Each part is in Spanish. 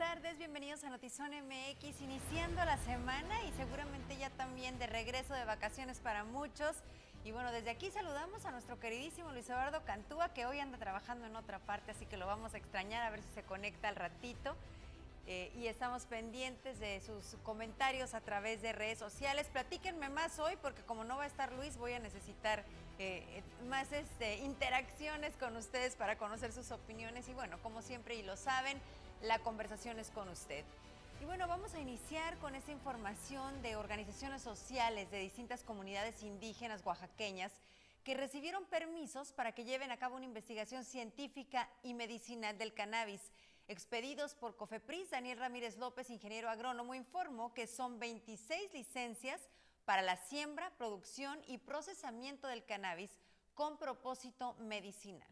tardes, bienvenidos a Notizón MX, iniciando la semana y seguramente ya también de regreso de vacaciones para muchos. Y bueno, desde aquí saludamos a nuestro queridísimo Luis Eduardo Cantúa, que hoy anda trabajando en otra parte, así que lo vamos a extrañar a ver si se conecta al ratito. Eh, y estamos pendientes de sus comentarios a través de redes sociales. Platíquenme más hoy, porque como no va a estar Luis, voy a necesitar eh, más este, interacciones con ustedes para conocer sus opiniones. Y bueno, como siempre, y lo saben, la conversación es con usted. Y bueno, vamos a iniciar con esta información de organizaciones sociales de distintas comunidades indígenas oaxaqueñas que recibieron permisos para que lleven a cabo una investigación científica y medicinal del cannabis. Expedidos por COFEPRIS, Daniel Ramírez López, ingeniero agrónomo, informó que son 26 licencias para la siembra, producción y procesamiento del cannabis con propósito medicinal.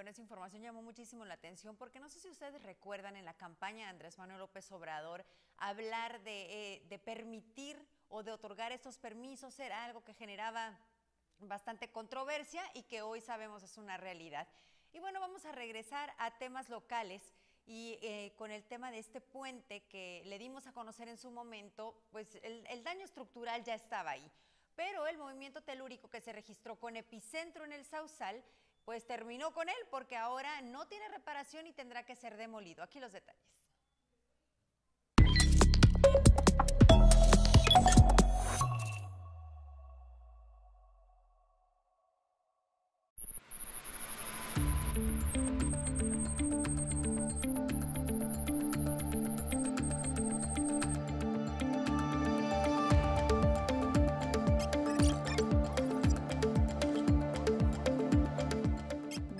Bueno, esa información llamó muchísimo la atención porque no sé si ustedes recuerdan en la campaña de Andrés Manuel López Obrador hablar de, eh, de permitir o de otorgar estos permisos era algo que generaba bastante controversia y que hoy sabemos es una realidad. Y bueno, vamos a regresar a temas locales y eh, con el tema de este puente que le dimos a conocer en su momento, pues el, el daño estructural ya estaba ahí. Pero el movimiento telúrico que se registró con epicentro en el Sausal pues terminó con él porque ahora no tiene reparación y tendrá que ser demolido. Aquí los detalles.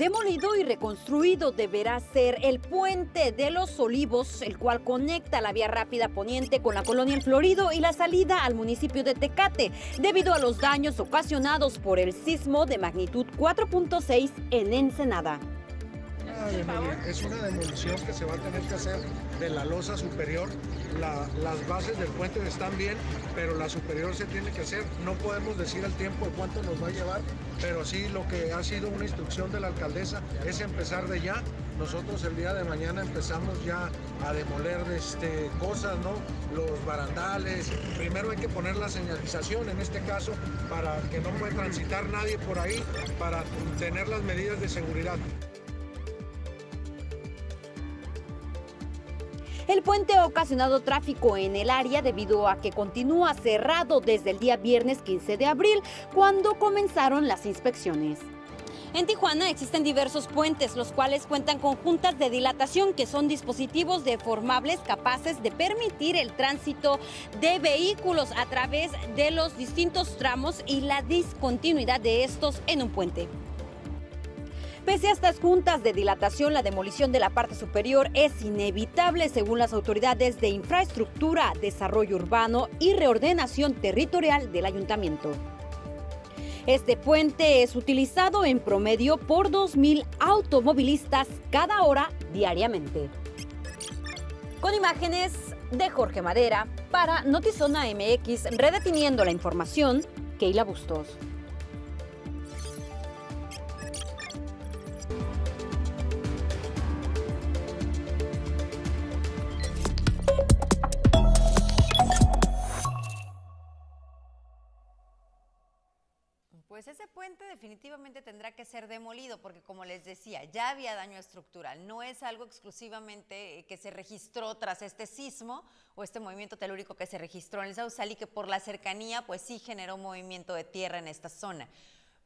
Demolido y reconstruido deberá ser el puente de los Olivos, el cual conecta la vía rápida poniente con la colonia en Florido y la salida al municipio de Tecate, debido a los daños ocasionados por el sismo de magnitud 4.6 en Ensenada. Es una demolición que se va a tener que hacer de la losa superior. las bases del puente están bien, pero la superior se tiene que hacer. No podemos decir el tiempo de cuánto nos va a llevar, pero sí lo que ha sido una instrucción de la alcaldesa es empezar de ya. Nosotros el día de mañana empezamos ya a demoler este, cosas, ¿no? Los barandales. Primero hay que poner la señalización en este caso para que no pueda transitar nadie por ahí, para tener las medidas de seguridad. El puente ha ocasionado tráfico en el área debido a que continúa cerrado desde el día viernes 15 de abril, cuando comenzaron las inspecciones. En Tijuana existen diversos puentes, los cuales cuentan con juntas de dilatación, que son dispositivos deformables capaces de permitir el tránsito de vehículos a través de los distintos tramos y la discontinuidad de estos en un puente. Pese a estas juntas de dilatación, la demolición de la parte superior es inevitable según las autoridades de infraestructura, desarrollo urbano y reordenación territorial del ayuntamiento. Este puente es utilizado en promedio por 2.000 automovilistas cada hora diariamente. Con imágenes de Jorge Madera para Notizona MX, redefiniendo la información, Keila Bustos. Pues ese puente definitivamente tendrá que ser demolido porque como les decía, ya había daño estructural. No es algo exclusivamente eh, que se registró tras este sismo o este movimiento telúrico que se registró en el Sausal y que por la cercanía pues sí generó movimiento de tierra en esta zona.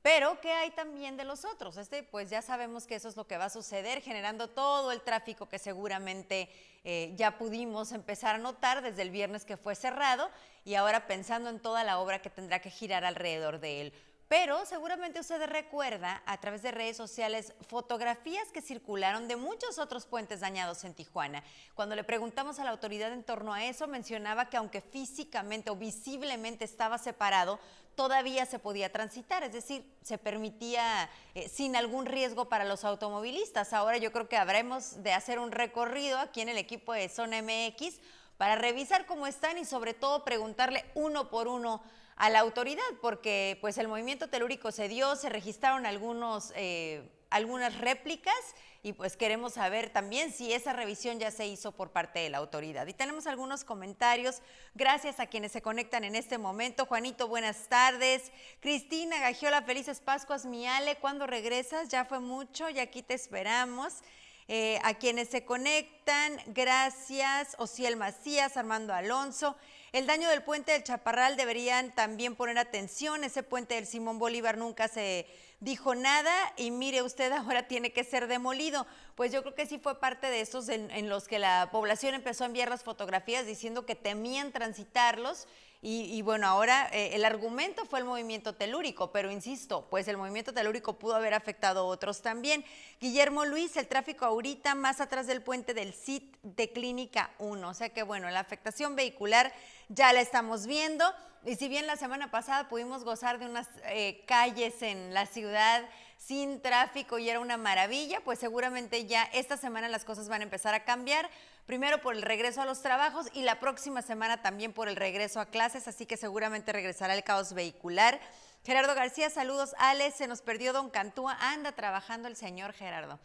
Pero, ¿qué hay también de los otros? Este, pues ya sabemos que eso es lo que va a suceder, generando todo el tráfico que seguramente eh, ya pudimos empezar a notar desde el viernes que fue cerrado y ahora pensando en toda la obra que tendrá que girar alrededor de él. Pero seguramente usted recuerda a través de redes sociales fotografías que circularon de muchos otros puentes dañados en Tijuana. Cuando le preguntamos a la autoridad en torno a eso, mencionaba que aunque físicamente o visiblemente estaba separado, todavía se podía transitar, es decir, se permitía eh, sin algún riesgo para los automovilistas. Ahora yo creo que habremos de hacer un recorrido aquí en el equipo de Zona MX para revisar cómo están y sobre todo preguntarle uno por uno a la autoridad, porque pues el movimiento telúrico se dio, se registraron algunos, eh, algunas réplicas y pues queremos saber también si esa revisión ya se hizo por parte de la autoridad. Y tenemos algunos comentarios, gracias a quienes se conectan en este momento. Juanito, buenas tardes. Cristina Gagiola, felices Pascuas, Miale, ¿cuándo regresas? Ya fue mucho y aquí te esperamos. Eh, a quienes se conectan, gracias, Ociel Macías, Armando Alonso. El daño del puente del Chaparral deberían también poner atención. Ese puente del Simón Bolívar nunca se dijo nada y mire usted ahora tiene que ser demolido. Pues yo creo que sí fue parte de esos en, los que la población empezó a enviar las fotografías diciendo que temían transitarlos y, bueno, ahora eh, el argumento fue el movimiento telúrico, pero insisto, pues el movimiento telúrico pudo haber afectado a otros también. Guillermo Luis, el tráfico ahorita más atrás del puente del CIT de Clínica 1, o sea que bueno, la afectación vehicular ya la estamos viendo. Y si bien la semana pasada pudimos gozar de unas eh, calles en la ciudad sin tráfico y era una maravilla, pues seguramente ya esta semana las cosas van a empezar a cambiar. Primero por el regreso a los trabajos y la próxima semana también por el regreso a clases, así que seguramente regresará el caos vehicular. Gerardo García, saludos. Alex, se nos perdió Don Cantúa. Anda trabajando el señor Gerardo.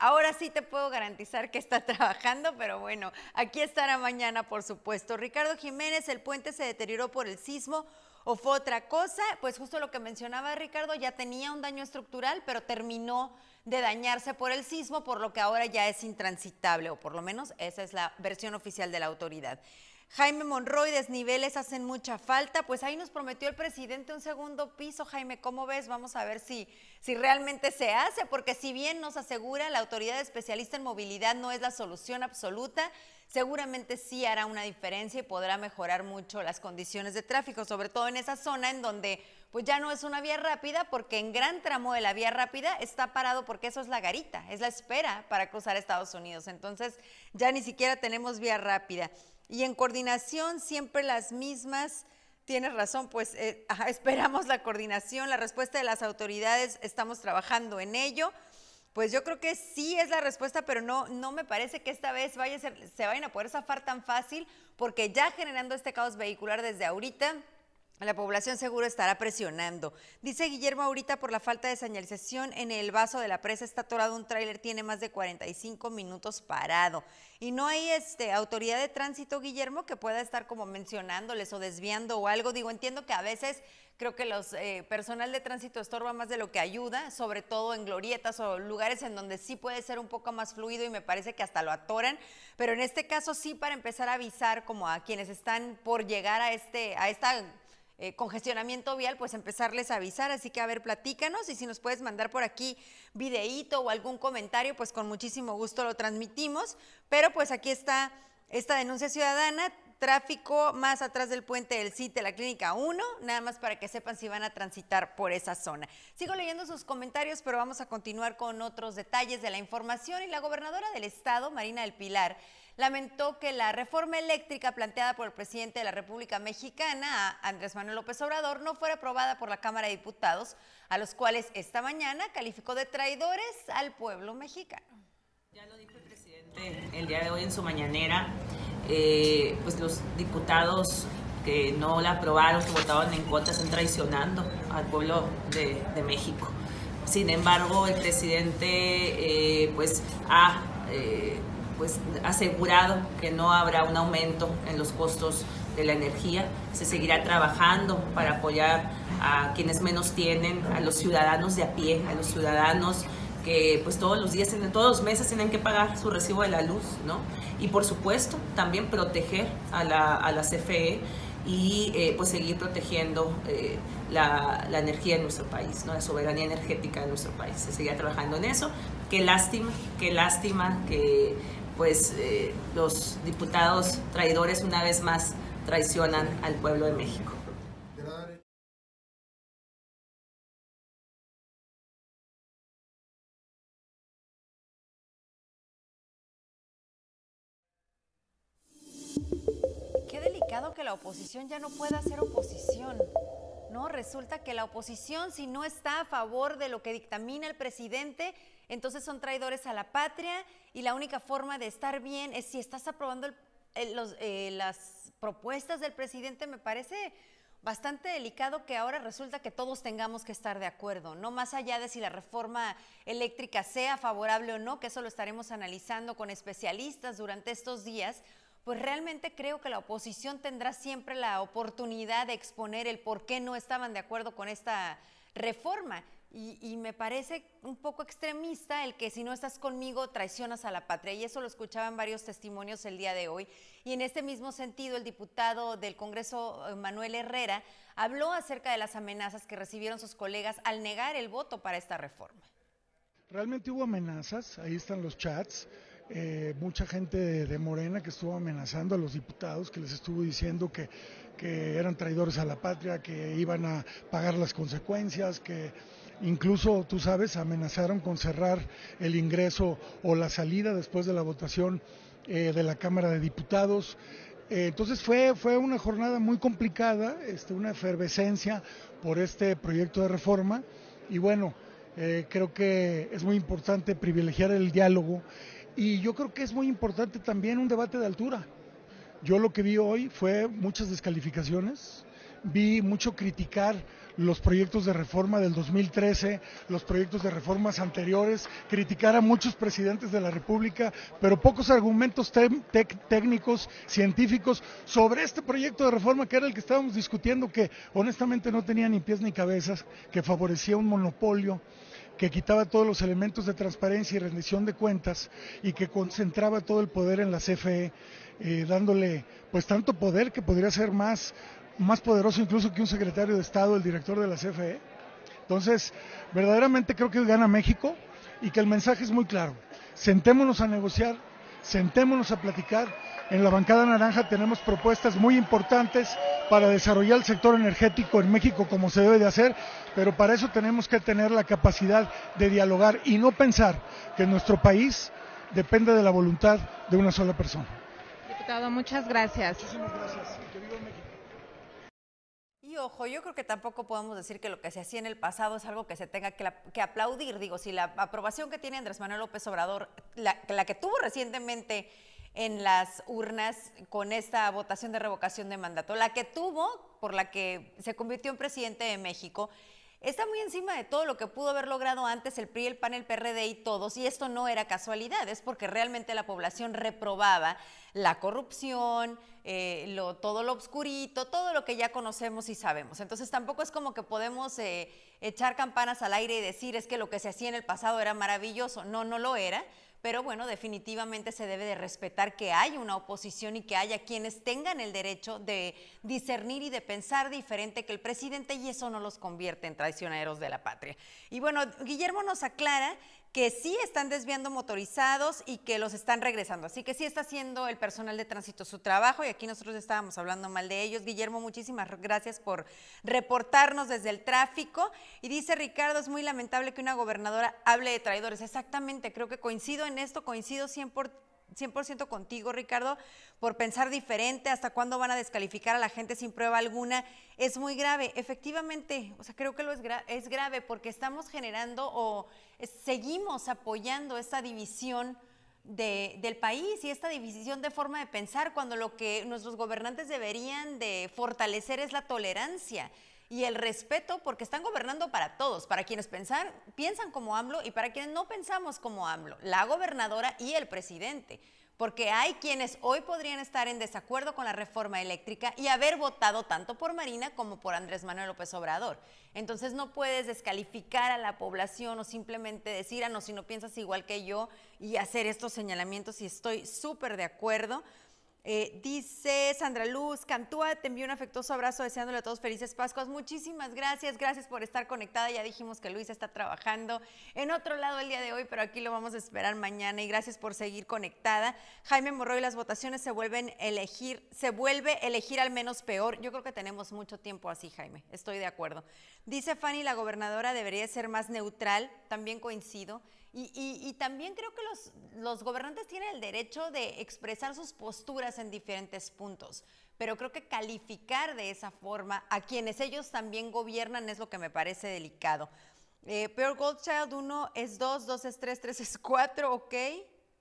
Ahora sí te puedo garantizar que está trabajando, pero bueno, aquí estará mañana, por supuesto. Ricardo Jiménez, el puente se deterioró por el sismo o fue otra cosa. Pues justo lo que mencionaba Ricardo, ya tenía un daño estructural, pero terminó de dañarse por el sismo, por lo que ahora ya es intransitable, o por lo menos esa es la versión oficial de la autoridad. Jaime Monroy, desniveles hacen mucha falta. Pues ahí nos prometió el presidente un segundo piso. Jaime, ¿cómo ves? Vamos a ver si, si realmente se hace, porque si bien nos asegura la autoridad especialista en movilidad no es la solución absoluta, seguramente sí hará una diferencia y podrá mejorar mucho las condiciones de tráfico, sobre todo en esa zona en donde pues ya no es una vía rápida, porque en gran tramo de la vía rápida está parado porque eso es la garita, es la espera para cruzar Estados Unidos. Entonces ya ni siquiera tenemos vía rápida y en coordinación siempre las mismas. Tienes razón, pues eh, esperamos la coordinación, la respuesta de las autoridades, estamos trabajando en ello. Pues yo creo que sí es la respuesta, pero no, no me parece que esta vez vaya se vayan a poder zafar tan fácil, porque ya generando este caos vehicular desde ahorita, la población seguro estará presionando. Dice Guillermo ahorita por la falta de señalización en el vaso de la presa está atorado un tráiler, tiene más de 45 minutos parado. Y no hay este autoridad de tránsito, Guillermo, que pueda estar como mencionándoles o desviando o algo. Digo, entiendo que a veces creo que los eh, personal de tránsito estorba más de lo que ayuda, sobre todo en glorietas o lugares en donde sí puede ser un poco más fluido y me parece que hasta lo atoran, pero en este caso sí para empezar a avisar como a quienes están por llegar a este a esta eh, congestionamiento vial, pues empezarles a avisar. Así que, a ver, platícanos y si nos puedes mandar por aquí videíto o algún comentario, pues con muchísimo gusto lo transmitimos. Pero pues aquí está esta denuncia ciudadana, tráfico más atrás del puente del CIT de la Clínica 1, nada más para que sepan si van a transitar por esa zona. Sigo leyendo sus comentarios, pero vamos a continuar con otros detalles de la información. Y la gobernadora del estado, Marina del Pilar, lamentó que la reforma eléctrica planteada por el presidente de la República Mexicana, Andrés Manuel López Obrador, no fuera aprobada por la Cámara de Diputados, a los cuales esta mañana calificó de traidores al pueblo mexicano. Ya lo dijo el presidente el día de hoy en su mañanera, eh, pues los diputados que no la aprobaron, que votaron en contra, están traicionando al pueblo de, México. Sin embargo, el presidente eh, pues ha eh, pues asegurado que no habrá un aumento en los costos de la energía. Se seguirá trabajando para apoyar a quienes menos tienen, a los ciudadanos de a pie, a los ciudadanos que pues todos los días, todos los meses tienen que pagar su recibo de la luz, ¿no? Y por supuesto también proteger a la, a la CFE y eh, pues seguir protegiendo eh, la, la, energía de nuestro país, ¿no? la soberanía energética de nuestro país. Se seguirá trabajando en eso. Qué lástima, qué lástima que pues eh, los diputados traidores una vez más traicionan al pueblo de México. Qué delicado que la oposición ya no pueda hacer oposición. No, resulta que la oposición, si no está a favor de lo que dictamina el presidente, entonces son traidores a la patria y la única forma de estar bien es si estás aprobando eh, las propuestas del presidente, me parece bastante delicado que ahora resulta que todos tengamos que estar de acuerdo, no más allá de si la reforma eléctrica sea favorable o no, que eso lo estaremos analizando con especialistas durante estos días, pues realmente creo que la oposición tendrá siempre la oportunidad de exponer el por qué no estaban de acuerdo con esta reforma. Y, me parece un poco extremista el que si no estás conmigo traicionas a la patria. Y eso lo escuchaban varios testimonios el día de hoy. Y en este mismo sentido, el diputado del Congreso, eh, Manuel Herrera, habló acerca de las amenazas que recibieron sus colegas al negar el voto para esta reforma. Realmente hubo amenazas, ahí están los chats. Eh, mucha gente de, Morena que estuvo amenazando a los diputados, que les estuvo diciendo que, que eran traidores a la patria, que iban a pagar las consecuencias, que incluso, tú sabes, amenazaron con cerrar el ingreso o la salida después de la votación eh, de la Cámara de Diputados. Eh, entonces fue, fue una jornada muy complicada, este, una efervescencia por este proyecto de reforma y bueno, creo que es muy importante privilegiar el diálogo y yo creo que es muy importante también un debate de altura. Yo lo que vi hoy fue muchas descalificaciones, vi mucho criticar los proyectos de reforma del 2013, los proyectos de reformas anteriores, criticar a muchos presidentes de la República, pero pocos argumentos técnicos, científicos sobre este proyecto de reforma que era el que estábamos discutiendo, que honestamente no tenía ni pies ni cabezas, que favorecía un monopolio que quitaba todos los elementos de transparencia y rendición de cuentas y que concentraba todo el poder en la CFE, eh, dándole pues tanto poder que podría ser más, más poderoso incluso que un secretario de Estado, el director de la CFE. Entonces, verdaderamente creo que gana México y que el mensaje es muy claro. Sentémonos a negociar, sentémonos a platicar. En la bancada naranja tenemos propuestas muy importantes para desarrollar el sector energético en México como se debe de hacer, pero para eso tenemos que tener la capacidad de dialogar y no pensar que nuestro país depende de la voluntad de una sola persona. Diputado, muchas gracias. Muchísimas gracias. Ojo, yo creo que tampoco podemos decir que lo que se hacía en el pasado es algo que se tenga que, aplaudir. Digo, si la aprobación que tiene Andrés Manuel López Obrador, la, la que tuvo recientemente en las urnas con esta votación de revocación de mandato, la que tuvo, por la que se convirtió en presidente de México, está muy encima de todo lo que pudo haber logrado antes el PRI, el PAN, el PRD y todos, y esto no era casualidad, es porque realmente la población reprobaba la corrupción, eh, todo lo obscurito, todo lo que ya conocemos y sabemos. Entonces tampoco es como que podemos eh, echar campanas al aire y decir es que lo que se hacía en el pasado era maravilloso. No, no lo era pero bueno, definitivamente se debe de respetar que hay una oposición y que haya quienes tengan el derecho de discernir y de pensar diferente que el presidente y eso no los convierte en traicioneros de la patria. Y bueno, Guillermo nos aclara que sí están desviando motorizados y que los están regresando. Así que sí está haciendo el personal de tránsito su trabajo y aquí nosotros estábamos hablando mal de ellos. Guillermo, muchísimas gracias por reportarnos desde el tráfico. Y dice Ricardo, es muy lamentable que una gobernadora hable de traidores. Exactamente, creo que coincido en esto, coincido 100%. 100% contigo, Ricardo, por pensar diferente, hasta cuándo van a descalificar a la gente sin prueba alguna, es muy grave. Efectivamente, o sea, creo que lo es, es grave porque estamos generando o seguimos apoyando esta división del país y esta división de forma de pensar cuando lo que nuestros gobernantes deberían de fortalecer es la tolerancia y el respeto porque están gobernando para todos, para quienes pensar, piensan como AMLO y para quienes no pensamos como AMLO, la gobernadora y el presidente. Porque hay quienes hoy podrían estar en desacuerdo con la reforma eléctrica y haber votado tanto por Marina como por Andrés Manuel López Obrador. Entonces no puedes descalificar a la población o simplemente decir, ah, no, si no piensas igual que yo y hacer estos señalamientos y estoy súper de acuerdo. Eh, dice Sandra Luz, Cantúa, te envío un afectuoso abrazo deseándole a todos felices Pascuas. Muchísimas gracias, gracias por estar conectada. Ya dijimos que Luis está trabajando en otro lado el día de hoy, pero aquí lo vamos a esperar mañana y gracias por seguir conectada. Jaime Morroy, las votaciones se vuelven elegir, se vuelve elegir al menos peor. Yo creo que tenemos mucho tiempo así, Jaime, estoy de acuerdo. Dice Fanny, la gobernadora debería ser más neutral, también coincido. Y, también creo que los, los, gobernantes tienen el derecho de expresar sus posturas en diferentes puntos, pero creo que calificar de esa forma a quienes ellos también gobiernan es lo que me parece delicado. Eh, peor Goldchild 1 es 2, 2 es 3, 3 es 4, ok.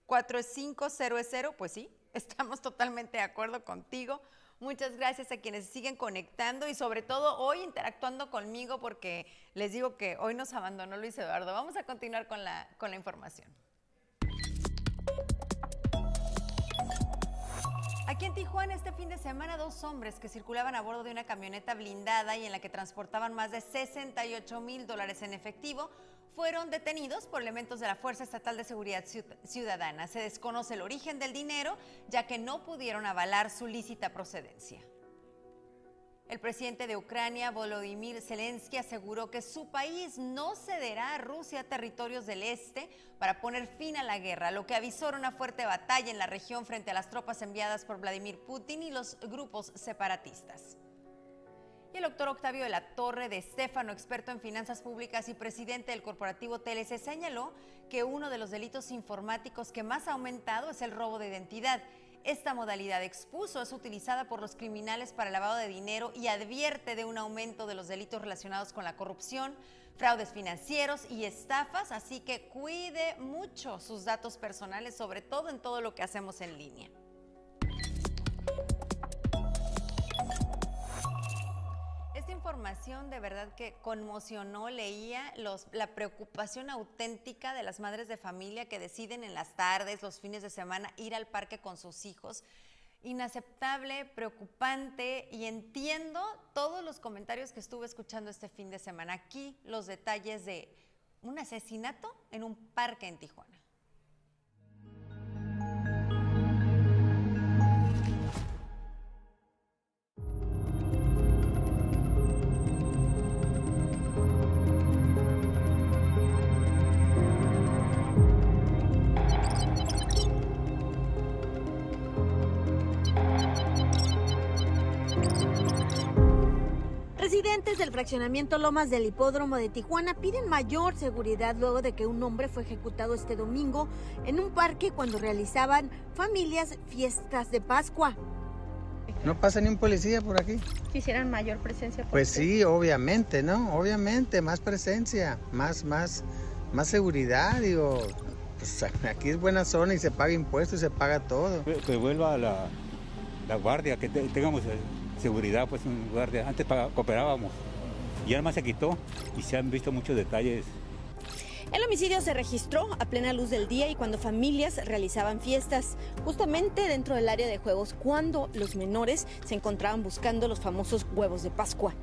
4 es 5, 0 es 0, pues sí, estamos totalmente de acuerdo contigo. Muchas gracias a quienes siguen conectando y sobre todo hoy interactuando conmigo porque les digo que hoy nos abandonó Luis Eduardo. Vamos a continuar con la, con la información. Aquí en Tijuana este fin de semana dos hombres que circulaban a bordo de una camioneta blindada y en la que transportaban más de 68 mil dólares en efectivo fueron detenidos por elementos de la Fuerza Estatal de Seguridad Ciudadana. Se desconoce el origen del dinero, ya que no pudieron avalar su lícita procedencia. El presidente de Ucrania, Volodymyr Zelensky, aseguró que su país no cederá a Rusia territorios del este para poner fin a la guerra, lo que avisó una fuerte batalla en la región frente a las tropas enviadas por Vladimir Putin y los grupos separatistas. Y el doctor Octavio de la Torre de Estefano, experto en finanzas públicas y presidente del corporativo TLC, señaló que uno de los delitos informáticos que más ha aumentado es el robo de identidad. Esta modalidad expuso es utilizada por los criminales para lavado de dinero y advierte de un aumento de los delitos relacionados con la corrupción, fraudes financieros y estafas, así que cuide mucho sus datos personales, sobre todo en todo lo que hacemos en línea. Información de verdad que conmocionó, leía la preocupación auténtica de las madres de familia que deciden en las tardes, los fines de semana, ir al parque con sus hijos. Inaceptable, preocupante y entiendo todos los comentarios que estuve escuchando este fin de semana. Aquí los detalles de un asesinato en un parque en Tijuana. Residentes del fraccionamiento Lomas del Hipódromo de Tijuana piden mayor seguridad luego de que un hombre fue ejecutado este domingo en un parque cuando realizaban familias fiestas de Pascua. No pasa ni un policía por aquí. Quisieran mayor presencia. Pues sí, obviamente, ¿no? Obviamente, más presencia, más, más, más seguridad, digo. Pues aquí es buena zona y se paga impuestos y se paga todo. Que vuelva la, la guardia, que tengamos seguridad, pues un guardia. Antes cooperábamos y además se quitó y se han visto muchos detalles. El homicidio se registró a plena luz del día y cuando familias realizaban fiestas, justamente dentro del área de juegos, cuando los menores se encontraban buscando los famosos huevos de Pascua.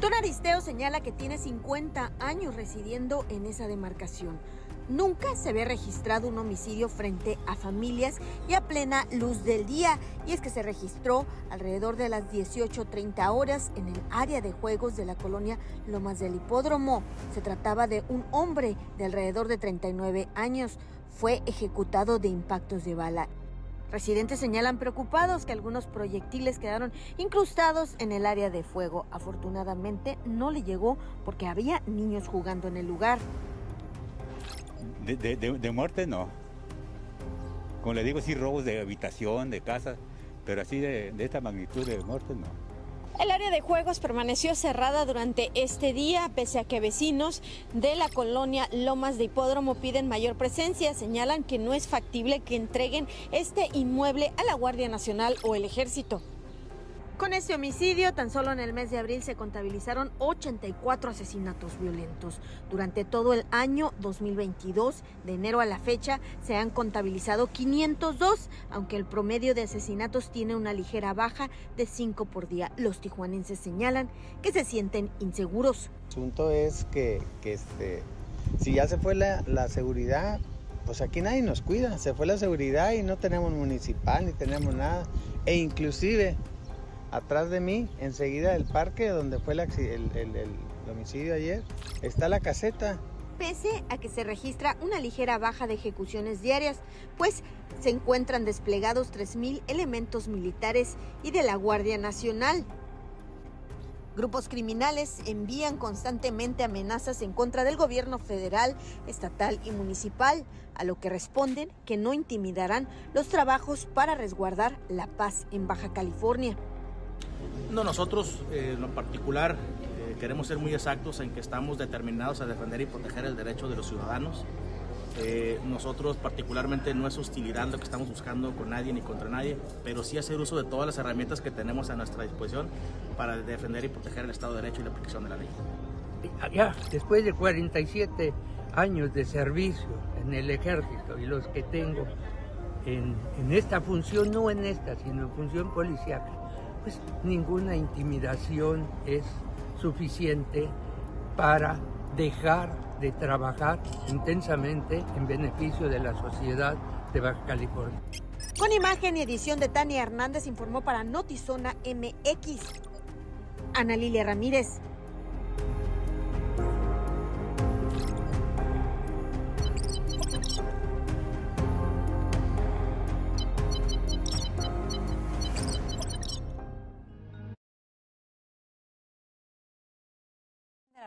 Don Aristeo señala que tiene 50 años residiendo en esa demarcación. Nunca se había registrado un homicidio frente a familias y a plena luz del día. Y es que se registró alrededor de las 18.30 horas en el área de juegos de la colonia Lomas del Hipódromo. Se trataba de un hombre de alrededor de 39 años. Fue ejecutado de impactos de bala. Residentes señalan preocupados que algunos proyectiles quedaron incrustados en el área de fuego. Afortunadamente no le llegó porque había niños jugando en el lugar. De, muerte no. Como le digo, sí robos de habitación, de casa, pero así de, de esta magnitud de muerte no. El área de juegos permaneció cerrada durante este día, pese a que vecinos de la colonia Lomas de Hipódromo piden mayor presencia. Señalan que no es factible que entreguen este inmueble a la Guardia Nacional o el Ejército. Con este homicidio, tan solo en el mes de abril se contabilizaron 84 asesinatos violentos. Durante todo el año 2022, de enero a la fecha, se han contabilizado 502, aunque el promedio de asesinatos tiene una ligera baja de 5 por día. Los tijuanenses señalan que se sienten inseguros. El asunto es que, este, si ya se fue la, la seguridad, pues aquí nadie nos cuida. Se fue la seguridad y no tenemos municipal ni tenemos nada. E inclusive Atrás de mí, enseguida del parque donde fue el, homicidio ayer, está la caseta. Pese a que se registra una ligera baja de ejecuciones diarias, pues se encuentran desplegados 3.000 elementos militares y de la Guardia Nacional. Grupos criminales envían constantemente amenazas en contra del gobierno federal, estatal y municipal, a lo que responden que no intimidarán los trabajos para resguardar la paz en Baja California. No, nosotros eh, en lo particular eh, queremos ser muy exactos en que estamos determinados a defender y proteger el derecho de los ciudadanos eh, nosotros particularmente no es hostilidad lo que estamos buscando con nadie ni contra nadie, pero sí hacer uso de todas las herramientas que tenemos a nuestra disposición para defender y proteger el Estado de Derecho y la aplicación de la ley. Ya, después de 47 años de servicio en el ejército y los que tengo en, en esta función, no en esta, sino en función policial, pues ninguna intimidación es suficiente para dejar de trabajar intensamente en beneficio de la sociedad de Baja California. Con imagen y edición de Tania Hernández informó para Notizona MX. Ana Lilia Ramírez.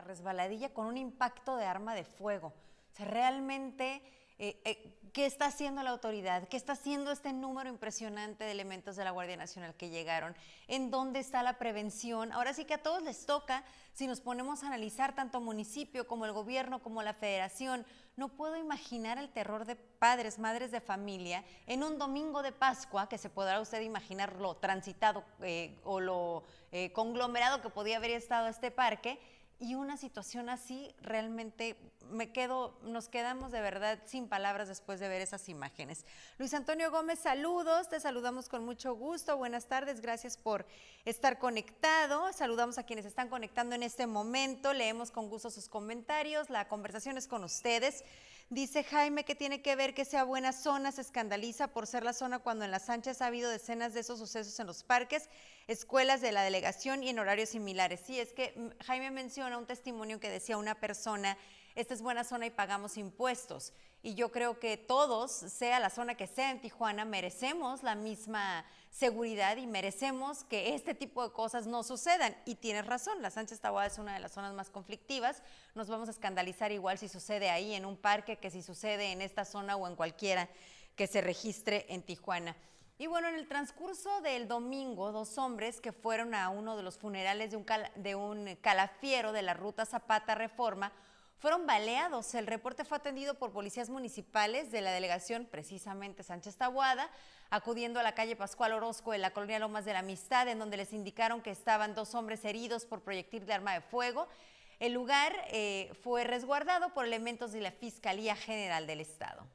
Resbaladilla con un impacto de arma de fuego. O sea, realmente, eh, eh, ¿qué está haciendo la autoridad? ¿Qué está haciendo este número impresionante de elementos de la Guardia Nacional que llegaron? ¿En dónde está la prevención? Ahora sí que a todos les toca, si nos ponemos a analizar tanto municipio como el gobierno como la federación, no puedo imaginar el terror de padres, madres de familia en un domingo de Pascua, que se podrá usted imaginar lo transitado eh, o lo conglomerado que podía haber estado este parque y una situación así realmente me quedo, nos quedamos de verdad sin palabras después de ver esas imágenes. Luis Antonio Gómez, saludos, te saludamos con mucho gusto, buenas tardes, gracias por estar conectado, saludamos a quienes están conectando en este momento, leemos con gusto sus comentarios, la conversación es con ustedes. Dice Jaime que tiene que ver que sea buena zona, se escandaliza por ser la zona cuando en las Sánchez ha habido decenas de esos sucesos en los parques, escuelas de la delegación y en horarios similares. Sí, es que mm, Jaime menciona un testimonio que decía una persona, esta es buena zona y pagamos impuestos. Y yo creo que todos, sea la zona que sea en Tijuana, merecemos la misma seguridad y merecemos que este tipo de cosas no sucedan. Y tienes razón, la Sánchez Taboada es una de las zonas más conflictivas. Nos vamos a escandalizar igual si sucede ahí en un parque que si sucede en esta zona o en cualquiera que se registre en Tijuana. Y bueno, en el transcurso del domingo, dos hombres que fueron a uno de los funerales de un, de un calafiero de la ruta Zapata Reforma fueron baleados. El reporte fue atendido por policías municipales de la delegación, precisamente Sánchez Tabuada, acudiendo a la calle Pascual Orozco en la colonia Lomas de la Amistad, en donde les indicaron que estaban dos hombres heridos por proyectil de arma de fuego. El lugar eh, fue resguardado por elementos de la Fiscalía General del Estado.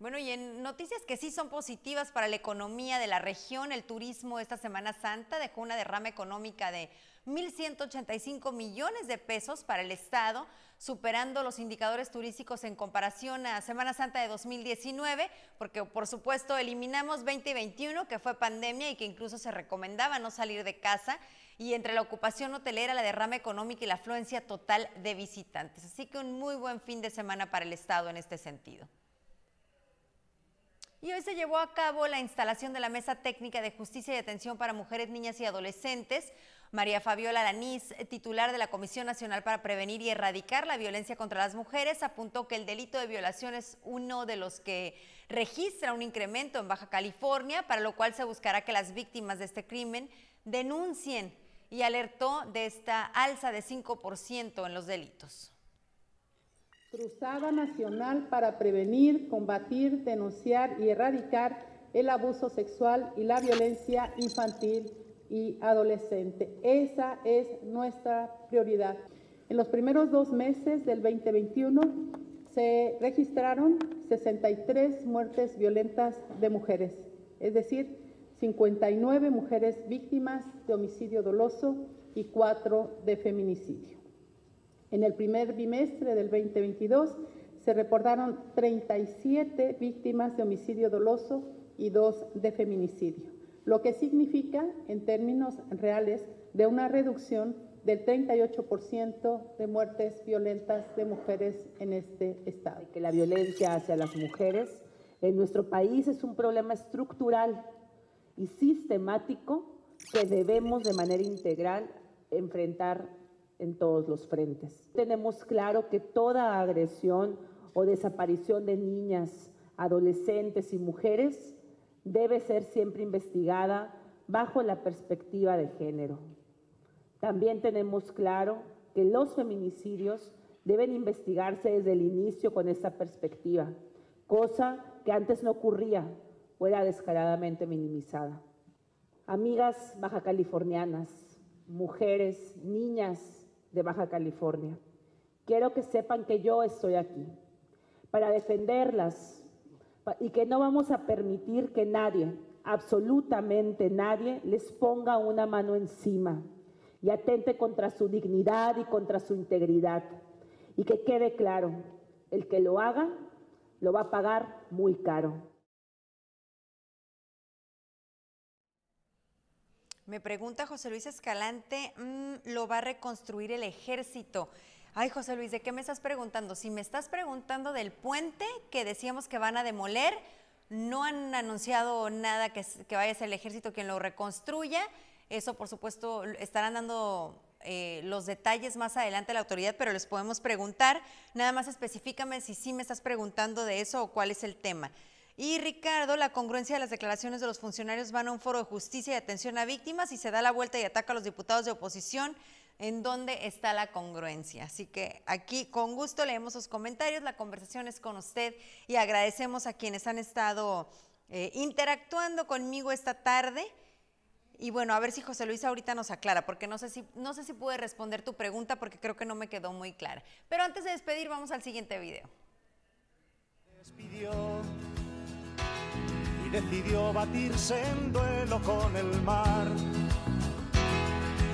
Bueno, y en noticias que sí son positivas para la economía de la región, el turismo esta Semana Santa dejó una derrama económica de 1.185 millones de pesos para el Estado, superando los indicadores turísticos en comparación a Semana Santa de 2019, porque por supuesto eliminamos 2021, que fue pandemia y que incluso se recomendaba no salir de casa, y entre la ocupación hotelera, la derrama económica y la afluencia total de visitantes. Así que un muy buen fin de semana para el Estado en este sentido. Y hoy se llevó a cabo la instalación de la Mesa Técnica de Justicia y Atención para Mujeres, Niñas y Adolescentes. María Fabiola Lanís, titular de la Comisión Nacional para Prevenir y Erradicar la Violencia contra las Mujeres, apuntó que el delito de violación es uno de los que registra un incremento en Baja California, para lo cual se buscará que las víctimas de este crimen denuncien y alertó de esta alza de 5% en los delitos. Cruzada Nacional para prevenir, combatir, denunciar y erradicar el abuso sexual y la violencia infantil y adolescente. Esa es nuestra prioridad. En los primeros dos meses del 2021 se registraron 63 muertes violentas de mujeres, es decir, 59 mujeres víctimas de homicidio doloso y 4 de feminicidio. En el primer bimestre del 2022 se reportaron 37 víctimas de homicidio doloso y dos de feminicidio, lo que significa, en términos reales, de una reducción del 38% de muertes violentas de mujeres en este estado. Que la violencia hacia las mujeres en nuestro país es un problema estructural y sistemático que debemos de manera integral enfrentar en todos los frentes. Tenemos claro que toda agresión o desaparición de niñas, adolescentes y mujeres debe ser siempre investigada bajo la perspectiva de género. También tenemos claro que los feminicidios deben investigarse desde el inicio con esta perspectiva, cosa que antes no ocurría o era descaradamente minimizada. Amigas baja californianas, mujeres, niñas de Baja California, quiero que sepan que yo estoy aquí para defenderlas y que no vamos a permitir que nadie, absolutamente nadie, les ponga una mano encima y atente contra su dignidad y contra su integridad. Y que quede claro, el que lo haga lo va a pagar muy caro. Me pregunta José Luis Escalante, mm, ¿lo va a reconstruir el ejército? Ay, José Luis, ¿de qué me estás preguntando? Si me estás preguntando del puente que decíamos que van a demoler, no han anunciado nada que, vaya a ser el ejército quien lo reconstruya. Eso, por supuesto, estarán dando eh, los detalles más adelante a la autoridad, pero les podemos preguntar. Nada más específicame si sí me estás preguntando de eso o cuál es el tema. Y Ricardo, la congruencia de las declaraciones de los funcionarios van a un foro de justicia y atención a víctimas y se da la vuelta y ataca a los diputados de oposición. ¿En dónde está la congruencia? Así que aquí con gusto leemos sus comentarios, la conversación es con usted y agradecemos a quienes han estado eh, interactuando conmigo esta tarde. Y bueno, a ver si José Luis ahorita nos aclara, porque no sé si, no sé si pude responder tu pregunta porque creo que no me quedó muy clara. Pero antes de despedir, vamos al siguiente video. Despidió y decidió batirse en duelo con el mar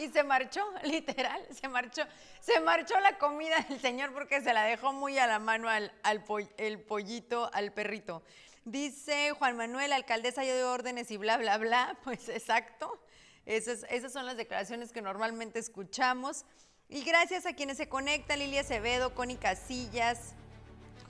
Y se marchó, literal, se marchó. Se marchó la comida del señor porque se la dejó muy a la mano al, al el pollito, al perrito. Dice Juan Manuel, alcaldesa, yo doy órdenes y bla, bla, bla. Pues exacto. Esas, son las declaraciones que normalmente escuchamos. Y gracias a quienes se conectan, Lilia Acevedo, Connie Casillas,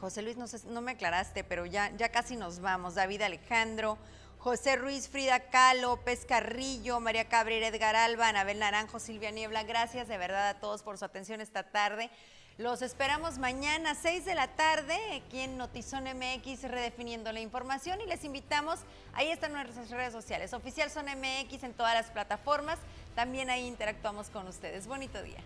José Luis, no, no me aclaraste, pero ya, ya casi nos vamos. David Alejandro, José Ruiz, Frida Calo, López Carrillo, María Cabrera, Edgar Alba, Anabel Naranjo, Silvia Niebla. Gracias de verdad a todos por su atención esta tarde. Los esperamos mañana, 6 de la tarde, aquí en Notizón MX, redefiniendo la información. Y les invitamos, ahí están nuestras redes sociales, Oficial Son MX en todas las plataformas. También ahí interactuamos con ustedes. Bonito día.